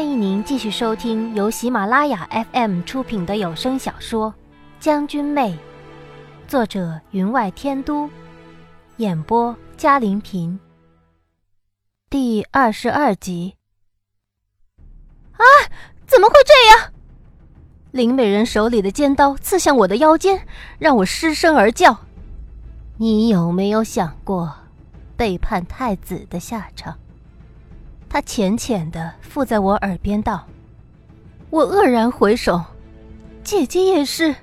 欢迎您继续收听由喜马拉雅 FM 出品的有声小说《将军妹》，作者云外天都，演播嘉玲平。第二十二集。啊！怎么会这样？林美人手里的尖刀刺向我的腰间，让我失声而叫：“你有没有想过背叛太子的下场？”他浅浅的附在我耳边道：“我愕然回首，姐姐也是。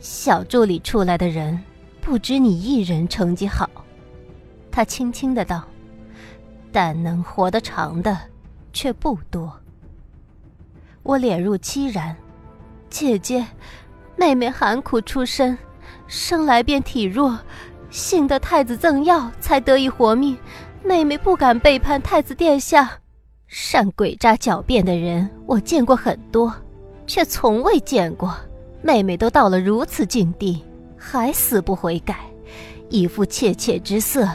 小助理出来的人，不止你一人成绩好。”他轻轻的道：“但能活得长的，却不多。”我脸入凄然，姐姐，妹妹寒苦出身，生来便体弱，幸得太子赠药，才得以活命。妹妹不敢背叛太子殿下，善诡诈狡辩的人我见过很多，却从未见过妹妹都到了如此境地，还死不悔改，一副怯怯之色，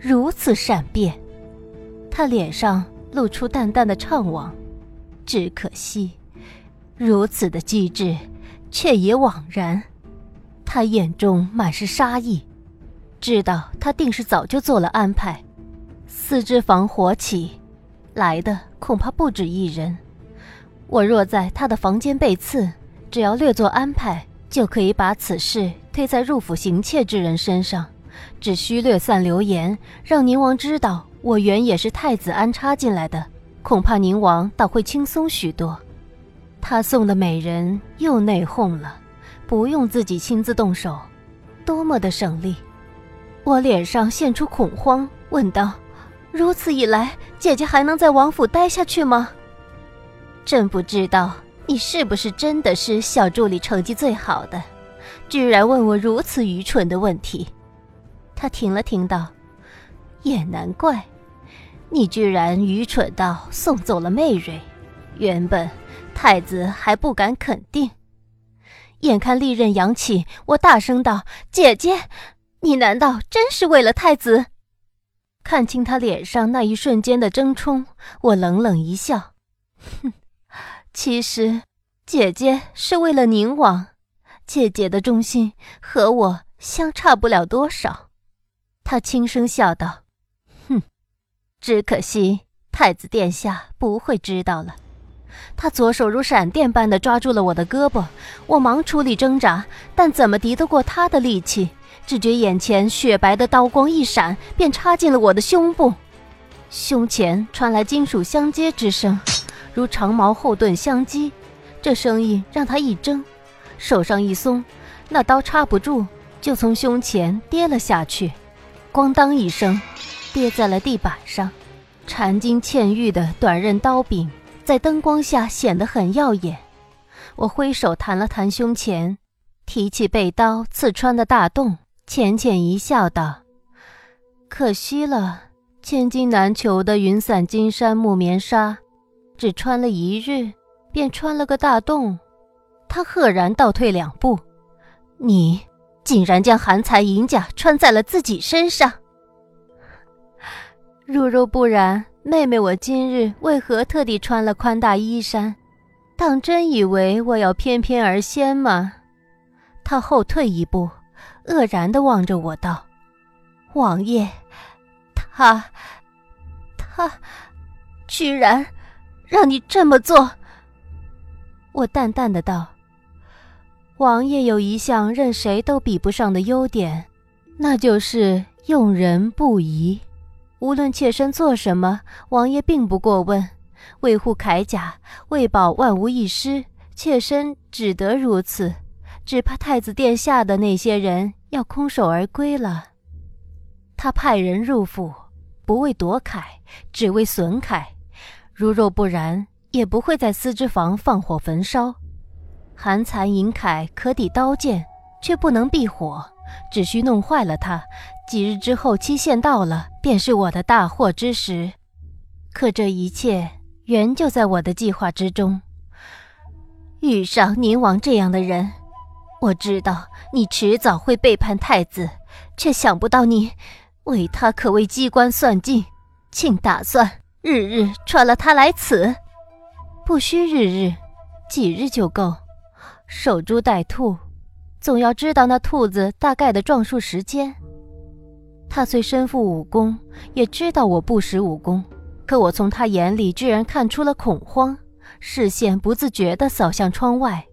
如此善变。她脸上露出淡淡的怅惘，只可惜，如此的机智，却也枉然。她眼中满是杀意，知道她定是早就做了安排。四肢房火起，来的恐怕不止一人。我若在他的房间被刺，只要略作安排，就可以把此事推在入府行窃之人身上。只需略散流言，让宁王知道我原也是太子安插进来的，恐怕宁王倒会轻松许多。他送的美人又内讧了，不用自己亲自动手，多么的省力！我脸上现出恐慌，问道。如此一来，姐姐还能在王府待下去吗？真不知道你是不是真的是小助理成绩最好的，居然问我如此愚蠢的问题。他停了停道：“也难怪，你居然愚蠢到送走了媚蕊。原本太子还不敢肯定，眼看利刃扬起，我大声道：‘姐姐，你难道真是为了太子？’”看清他脸上那一瞬间的争冲，我冷冷一笑，哼，其实姐姐是为了宁王，姐姐的忠心和我相差不了多少。他轻声笑道：“哼，只可惜太子殿下不会知道了。”他左手如闪电般的抓住了我的胳膊，我忙出力挣扎，但怎么敌得过他的力气？只觉眼前雪白的刀光一闪，便插进了我的胸部，胸前传来金属相接之声，如长矛后盾相击。这声音让他一怔，手上一松，那刀插不住，就从胸前跌了下去，咣当一声，跌在了地板上。缠金嵌玉的短刃刀柄在灯光下显得很耀眼。我挥手弹了弹胸前，提起被刀刺穿的大洞。浅浅一笑，道：“可惜了，千金难求的云伞金山木棉纱，只穿了一日，便穿了个大洞。”他赫然倒退两步：“你竟然将寒才银甲穿在了自己身上？如若不然，妹妹我今日为何特地穿了宽大衣衫？当真以为我要翩翩而仙吗？”他后退一步。愕然的望着我道：“王爷，他，他，居然让你这么做。”我淡淡的道：“王爷有一项任谁都比不上的优点，那就是用人不疑。无论妾身做什么，王爷并不过问。为护铠甲，为保万无一失，妾身只得如此。”只怕太子殿下的那些人要空手而归了。他派人入府，不为夺铠，只为损铠。如若不然，也不会在丝织房放火焚烧。寒蚕银铠可抵刀剑，却不能避火，只需弄坏了它。几日之后，期限到了，便是我的大祸之时。可这一切原就在我的计划之中。遇上宁王这样的人。我知道你迟早会背叛太子，却想不到你为他可谓机关算尽，竟打算日日穿了他来此。不需日日，几日就够。守株待兔，总要知道那兔子大概的撞树时间。他虽身负武功，也知道我不识武功，可我从他眼里居然看出了恐慌，视线不自觉地扫向窗外。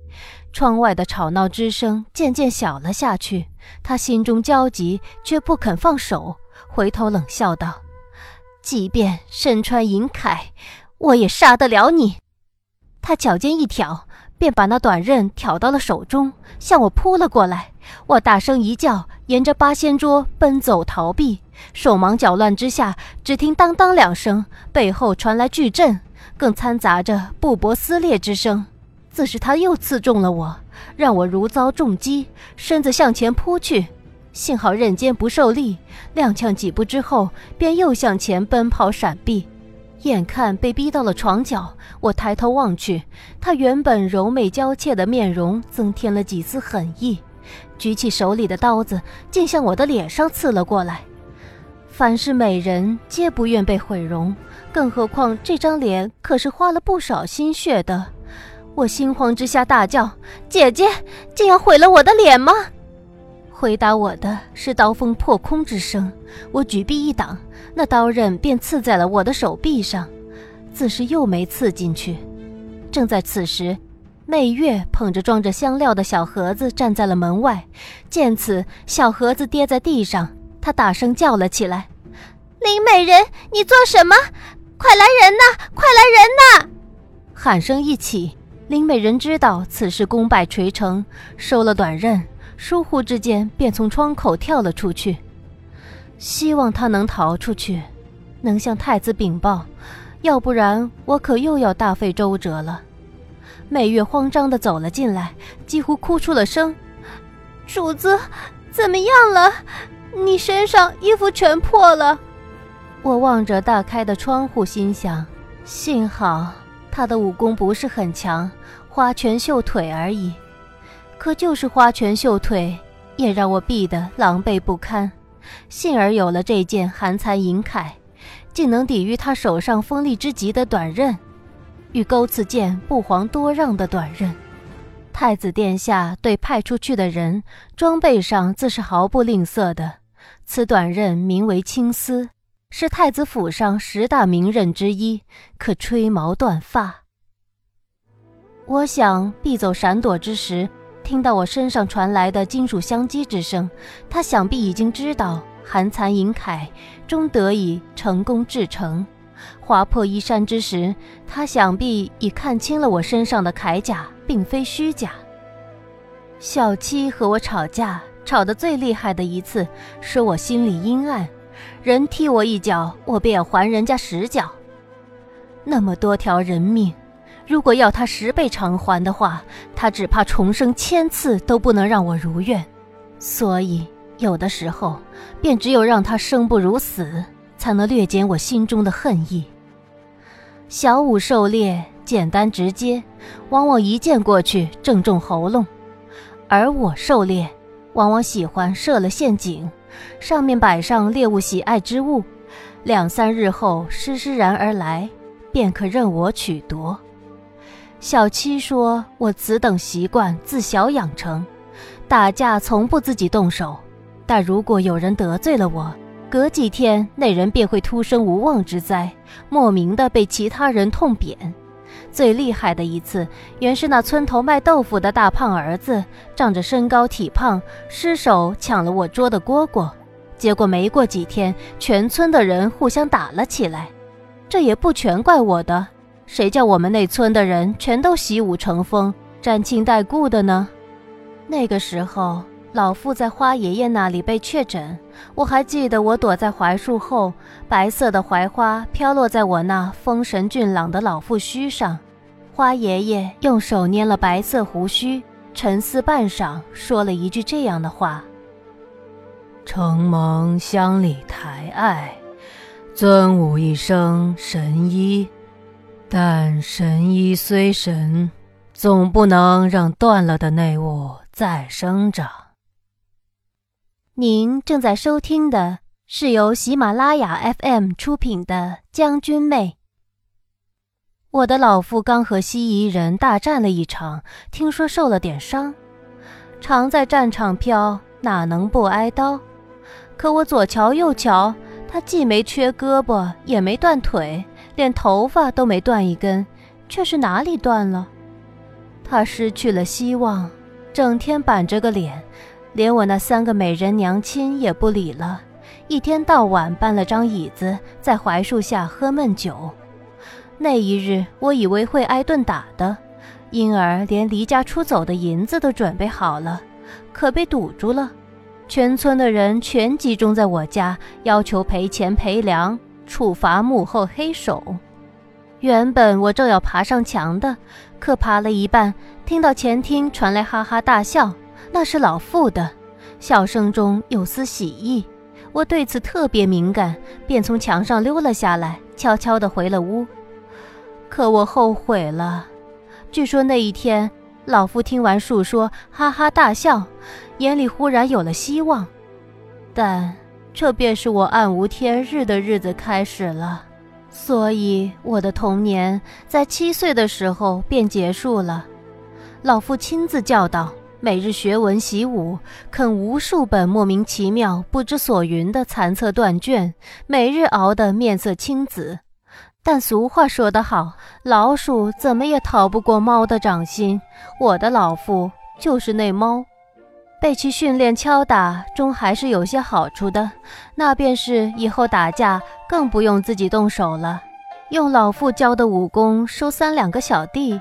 窗外的吵闹之声渐渐小了下去，他心中焦急，却不肯放手，回头冷笑道：“即便身穿银铠，我也杀得了你。”他脚尖一挑，便把那短刃挑到了手中，向我扑了过来。我大声一叫，沿着八仙桌奔走逃避，手忙脚乱之下，只听当当两声，背后传来巨震，更掺杂着布帛撕裂之声。自是他又刺中了我，让我如遭重击，身子向前扑去。幸好刃尖不受力，踉跄几步之后，便又向前奔跑闪避。眼看被逼到了床角，我抬头望去，他原本柔媚娇怯的面容增添了几丝狠意，举起手里的刀子，竟向我的脸上刺了过来。凡是美人，皆不愿被毁容，更何况这张脸可是花了不少心血的。我心慌之下大叫：“姐姐，竟要毁了我的脸吗？”回答我的是刀锋破空之声。我举臂一挡，那刀刃便刺在了我的手臂上，自是又没刺进去。正在此时，媚月捧着装着香料的小盒子站在了门外。见此，小盒子跌在地上，她大声叫了起来：“林美人，你做什么？快来人呐！快来人呐！”喊声一起。林美人知道此事功败垂成，收了短刃，疏忽之间便从窗口跳了出去。希望他能逃出去，能向太子禀报，要不然我可又要大费周折了。美月慌张地走了进来，几乎哭出了声：“主子，怎么样了？你身上衣服全破了。”我望着大开的窗户，心想：幸好他的武功不是很强。花拳绣腿而已，可就是花拳绣腿，也让我避得狼狈不堪。幸而有了这件寒蚕银铠，竟能抵御他手上锋利之极的短刃，与钩刺剑不遑多让的短刃。太子殿下对派出去的人装备上自是毫不吝啬的。此短刃名为青丝，是太子府上十大名刃之一，可吹毛断发。我想避走闪躲之时，听到我身上传来的金属相击之声，他想必已经知道寒残银铠终得以成功制成。划破衣衫之时，他想必已看清了我身上的铠甲并非虚假。小七和我吵架，吵得最厉害的一次，说我心里阴暗，人踢我一脚，我便要还人家十脚。那么多条人命。如果要他十倍偿还的话，他只怕重生千次都不能让我如愿。所以有的时候，便只有让他生不如死，才能略减我心中的恨意。小五狩猎简单直接，往往一箭过去正中喉咙；而我狩猎，往往喜欢设了陷阱，上面摆上猎物喜爱之物，两三日后施施然而来，便可任我取夺。小七说：“我此等习惯自小养成，打架从不自己动手。但如果有人得罪了我，隔几天那人便会突生无妄之灾，莫名的被其他人痛扁。最厉害的一次，原是那村头卖豆腐的大胖儿子，仗着身高体胖，失手抢了我桌的蝈蝈，结果没过几天，全村的人互相打了起来。这也不全怪我的。”谁叫我们那村的人全都习武成风、沾亲带故的呢？那个时候，老妇在花爷爷那里被确诊，我还记得我躲在槐树后，白色的槐花飘落在我那丰神俊朗的老妇须上。花爷爷用手捏了白色胡须，沉思半晌，说了一句这样的话：“承蒙乡里抬爱，尊吾一声神医。”但神医虽神，总不能让断了的内物再生长。您正在收听的是由喜马拉雅 FM 出品的《将军妹》。我的老父刚和西夷人大战了一场，听说受了点伤，常在战场飘，哪能不挨刀？可我左瞧右瞧，他既没缺胳膊，也没断腿，连头发都没断一根，却是哪里断了？他失去了希望，整天板着个脸，连我那三个美人娘亲也不理了，一天到晚搬了张椅子在槐树下喝闷酒。那一日，我以为会挨顿打的，因而连离家出走的银子都准备好了，可被堵住了。全村的人全集中在我家，要求赔钱赔粮，处罚幕后黑手。原本我正要爬上墙的，可爬了一半，听到前厅传来哈哈大笑，那是老妇的，笑声中有丝喜意。我对此特别敏感，便从墙上溜了下来，悄悄地回了屋。可我后悔了。据说那一天，老夫听完述说，哈哈大笑，眼里忽然有了希望。但这便是我暗无天日的日子开始了。所以我的童年在七岁的时候便结束了。老父亲自教导，每日学文习武，啃无数本莫名其妙、不知所云的残册断卷，每日熬得面色青紫。但俗话说得好，老鼠怎么也逃不过猫的掌心。我的老父就是那猫，被其训练敲打，终还是有些好处的。那便是以后打架更不用自己动手了，用老父教的武功收三两个小弟，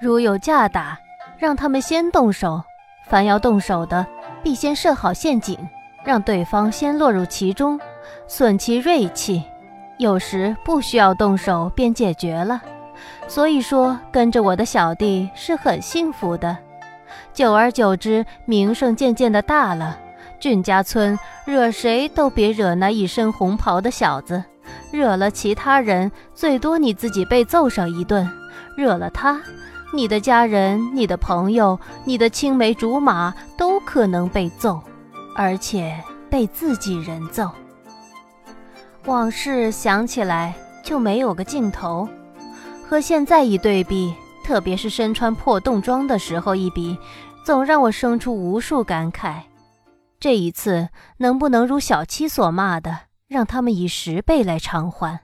如有架打，让他们先动手。凡要动手的，必先设好陷阱，让对方先落入其中，损其锐气。有时不需要动手便解决了，所以说跟着我的小弟是很幸福的。久而久之，名声渐渐的大了。俊家村惹谁都别惹那一身红袍的小子，惹了其他人，最多你自己被揍上一顿；惹了他，你的家人、你的朋友、你的青梅竹马都可能被揍，而且被自己人揍。往事想起来就没有个尽头，和现在一对比，特别是身穿破洞装的时候一比，总让我生出无数感慨。这一次能不能如小七所骂的，让他们以十倍来偿还？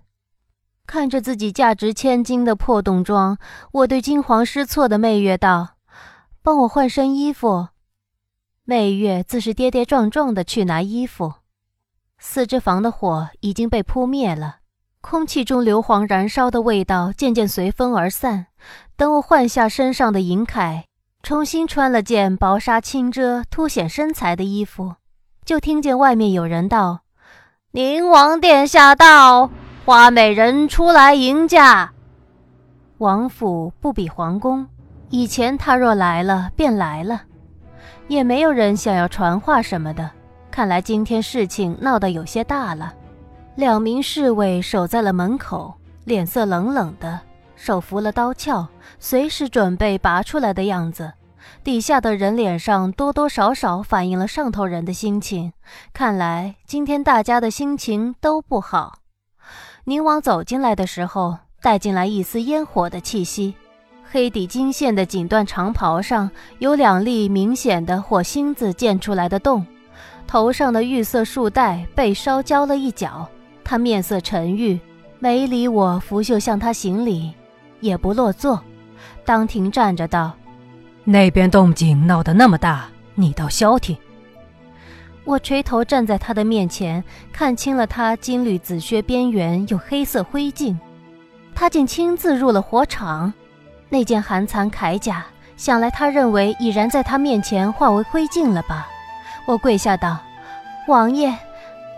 看着自己价值千金的破洞装，我对惊慌失措的媚月道：“帮我换身衣服。”媚月自是跌跌撞撞的去拿衣服。四只房的火已经被扑灭了，空气中硫磺燃烧的味道渐渐随风而散。等我换下身上的银铠，重新穿了件薄纱轻遮、凸显身材的衣服，就听见外面有人道：“宁王殿下到，花美人出来迎驾。”王府不比皇宫，以前他若来了便来了，也没有人想要传话什么的。看来今天事情闹得有些大了。两名侍卫守在了门口，脸色冷冷的，手扶了刀鞘，随时准备拔出来的样子。底下的人脸上多多少少反映了上头人的心情。看来今天大家的心情都不好。宁王走进来的时候，带进来一丝烟火的气息。黑底金线的锦缎长袍上有两粒明显的火星子溅出来的洞。头上的玉色束带被烧焦了一角，他面色沉郁，没理我。拂袖向他行礼，也不落座，当庭站着道：“那边动静闹得那么大，你倒消停。”我垂头站在他的面前，看清了他金缕紫靴边缘有黑色灰烬，他竟亲自入了火场。那件寒蚕铠甲，想来他认为已然在他面前化为灰烬了吧。我跪下道：“王爷，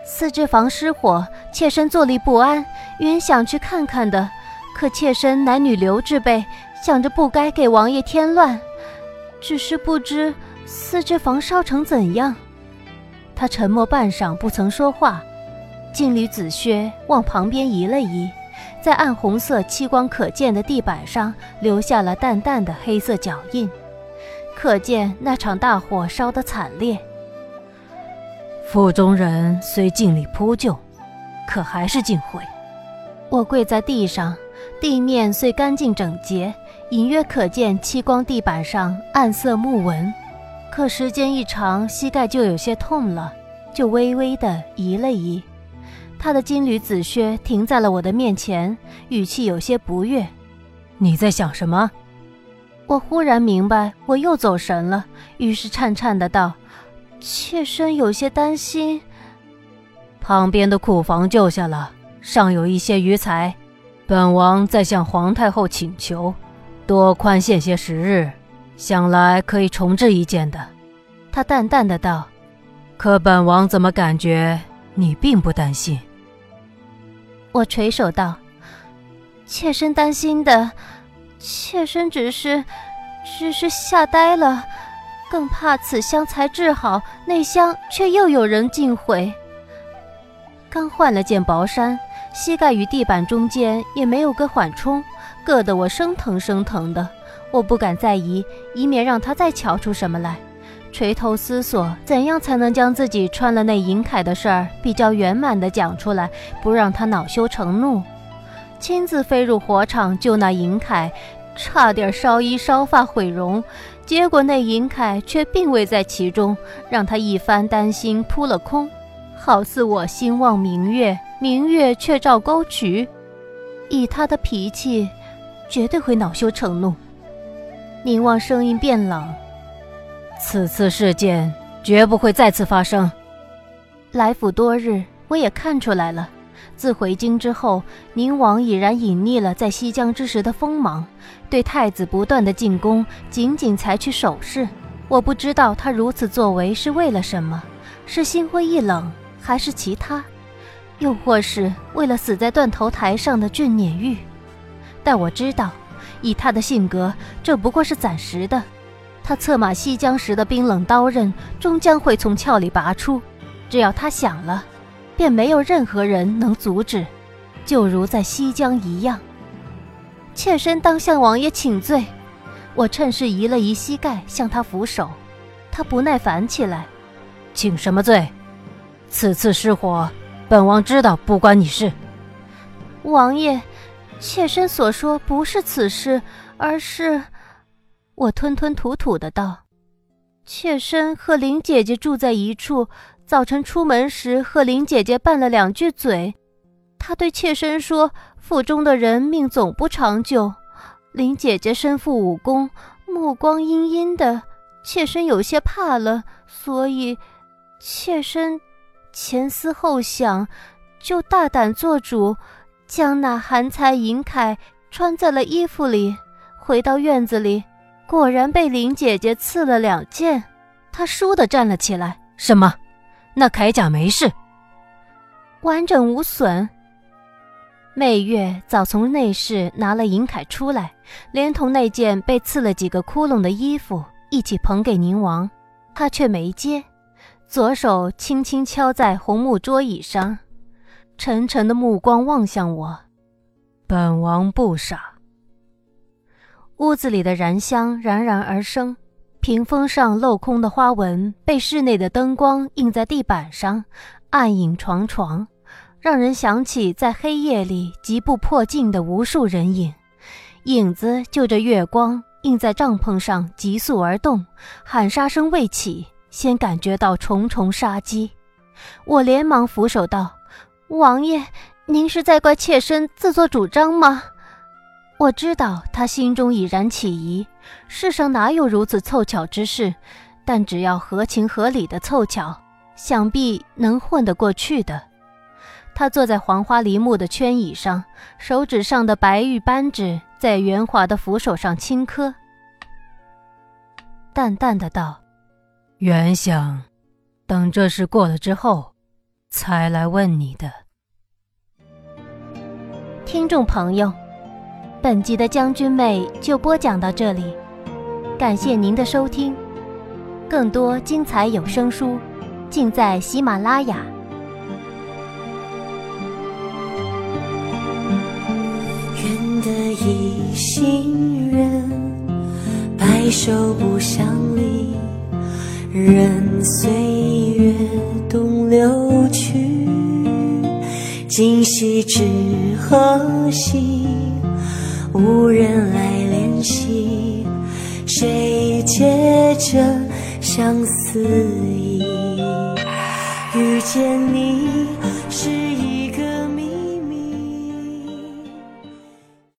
四只房失火，妾身坐立不安，原想去看看的，可妾身乃女流之辈，想着不该给王爷添乱，只是不知四只房烧成怎样。”他沉默半晌，不曾说话。金缕紫靴往旁边移了移，在暗红色、漆光可见的地板上留下了淡淡的黑色脚印，可见那场大火烧得惨烈。府中人虽尽力扑救，可还是尽毁。我跪在地上，地面虽干净整洁，隐约可见漆光地板上暗色木纹。可时间一长，膝盖就有些痛了，就微微的移了移。他的金缕紫靴停在了我的面前，语气有些不悦：“你在想什么？”我忽然明白，我又走神了，于是颤颤的道：“妾身有些担心。”旁边的库房救下了，尚有一些余财，本王再向皇太后请求，多宽限些时日，想来可以重置一件的。他淡淡的道：“可本王怎么感觉你并不担心？”我垂手道：“妾身担心的。”妾身只是，只是吓呆了，更怕此香才治好，内香却又有人尽毁。刚换了件薄衫，膝盖与地板中间也没有个缓冲，硌得我生疼生疼的。我不敢再移，以免让他再瞧出什么来。垂头思索，怎样才能将自己穿了那银铠的事儿比较圆满地讲出来，不让他恼羞成怒？亲自飞入火场救那银铠，差点烧衣烧发毁容，结果那银铠却并未在其中，让他一番担心扑了空。好似我心望明月，明月却照沟渠。以他的脾气，绝对会恼羞成怒。凝望声音变冷，此次事件绝不会再次发生。来府多日，我也看出来了。自回京之后，宁王已然隐匿了在西江之时的锋芒，对太子不断的进攻，仅仅采取守势。我不知道他如此作为是为了什么，是心灰意冷，还是其他，又或是为了死在断头台上的俊撵玉？但我知道，以他的性格，这不过是暂时的。他策马西江时的冰冷刀刃，终将会从鞘里拔出。只要他想了。便没有任何人能阻止，就如在西江一样。妾身当向王爷请罪。我趁势移了移膝盖，向他俯首。他不耐烦起来，请什么罪？此次失火，本王知道不关你事。王爷，妾身所说不是此事，而是……我吞吞吐吐的道：“妾身和林姐姐住在一处。”早晨出门时和林姐姐拌了两句嘴，她对妾身说：“府中的人命总不长久。”林姐姐身负武功，目光阴阴的，妾身有些怕了，所以妾身前思后想，就大胆做主，将那寒才银铠穿在了衣服里。回到院子里，果然被林姐姐刺了两剑。她倏地站了起来：“什么？”那铠甲没事，完整无损。媚月早从内室拿了银铠出来，连同那件被刺了几个窟窿的衣服一起捧给宁王，他却没接，左手轻轻敲在红木桌椅上，沉沉的目光望向我。本王不傻。屋子里的燃香冉冉而生。屏风上镂空的花纹被室内的灯光映在地板上，暗影幢幢，让人想起在黑夜里疾步破镜的无数人影。影子就着月光映在帐篷上急速而动，喊杀声未起，先感觉到重重杀机。我连忙俯首道：“王爷，您是在怪妾身自作主张吗？”我知道他心中已然起疑。世上哪有如此凑巧之事？但只要合情合理的凑巧，想必能混得过去的。他坐在黄花梨木的圈椅上，手指上的白玉扳指在圆滑的扶手上轻磕，淡淡的道：“原想等这事过了之后，才来问你的。”听众朋友。本集的将军妹就播讲到这里，感谢您的收听，更多精彩有声书尽在喜马拉雅。愿得一心人，白首不相离，任岁月东流去，今夕知何夕？无人来怜惜，谁解这相思意？遇见你。